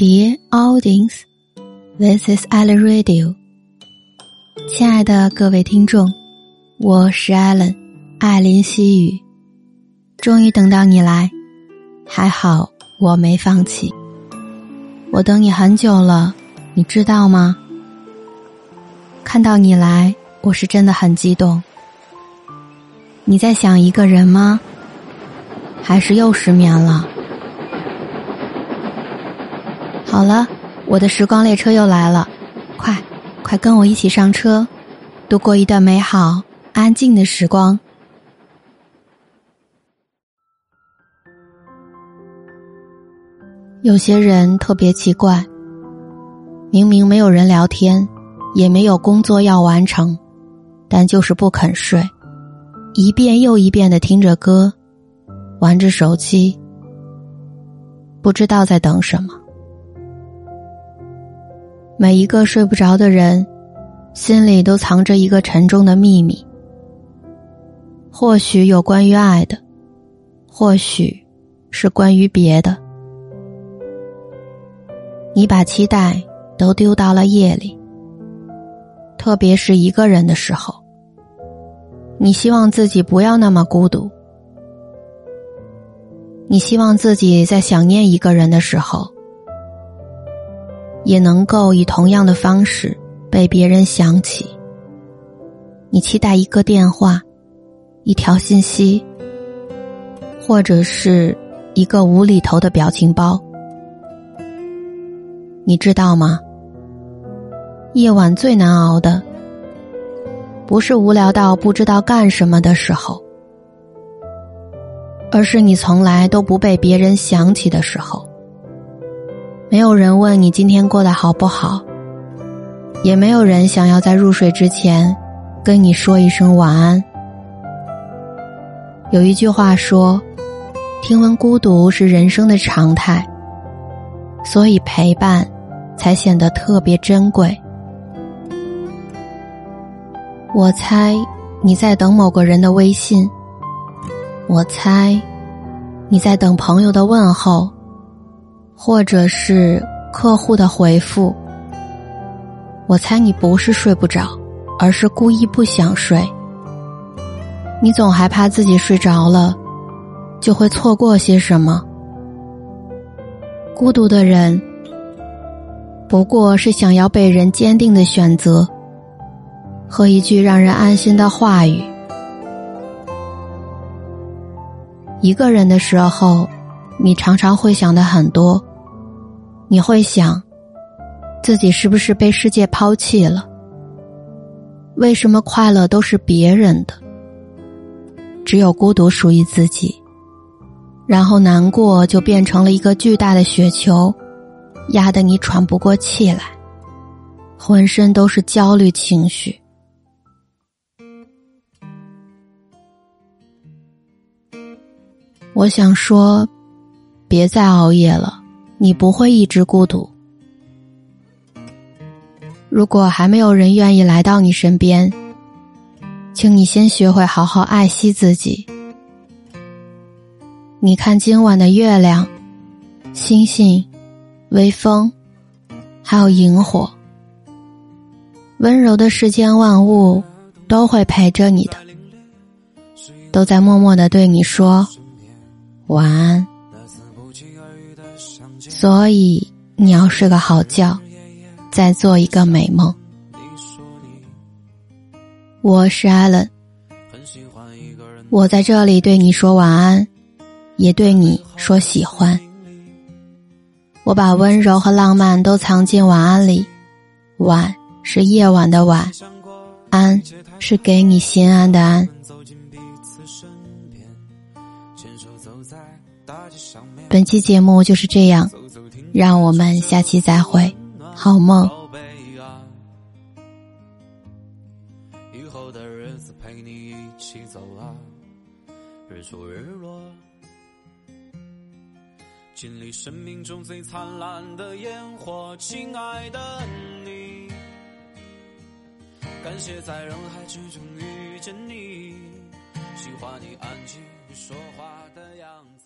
Dear audience, this is Allen Radio。亲爱的各位听众，我是 Allen，艾琳西语。终于等到你来，还好我没放弃。我等你很久了，你知道吗？看到你来，我是真的很激动。你在想一个人吗？还是又失眠了？好了，我的时光列车又来了，快，快跟我一起上车，度过一段美好、安静的时光。有些人特别奇怪，明明没有人聊天，也没有工作要完成，但就是不肯睡，一遍又一遍的听着歌，玩着手机，不知道在等什么。每一个睡不着的人，心里都藏着一个沉重的秘密。或许有关于爱的，或许是关于别的。你把期待都丢到了夜里，特别是一个人的时候。你希望自己不要那么孤独，你希望自己在想念一个人的时候。也能够以同样的方式被别人想起。你期待一个电话，一条信息，或者是一个无厘头的表情包。你知道吗？夜晚最难熬的，不是无聊到不知道干什么的时候，而是你从来都不被别人想起的时候。没有人问你今天过得好不好，也没有人想要在入睡之前跟你说一声晚安。有一句话说：“听闻孤独是人生的常态，所以陪伴才显得特别珍贵。”我猜你在等某个人的微信，我猜你在等朋友的问候。或者是客户的回复，我猜你不是睡不着，而是故意不想睡。你总害怕自己睡着了，就会错过些什么。孤独的人，不过是想要被人坚定的选择，和一句让人安心的话语。一个人的时候，你常常会想的很多。你会想，自己是不是被世界抛弃了？为什么快乐都是别人的，只有孤独属于自己？然后难过就变成了一个巨大的雪球，压得你喘不过气来，浑身都是焦虑情绪。我想说，别再熬夜了。你不会一直孤独。如果还没有人愿意来到你身边，请你先学会好好爱惜自己。你看今晚的月亮、星星、微风，还有萤火，温柔的世间万物都会陪着你的，都在默默的对你说晚安。所以你要睡个好觉，再做一个美梦。我是艾伦，我在这里对你说晚安，也对你说喜欢。我把温柔和浪漫都藏进晚安里，晚是夜晚的晚，安是给你心安的安。本期节目就是这样，让我们下期再会，好梦。以后的日子陪你一起走啊，日出日落，经历生命中最灿烂的烟火，亲爱的你，感谢在人海之中遇见你，喜欢你安静说话的样子。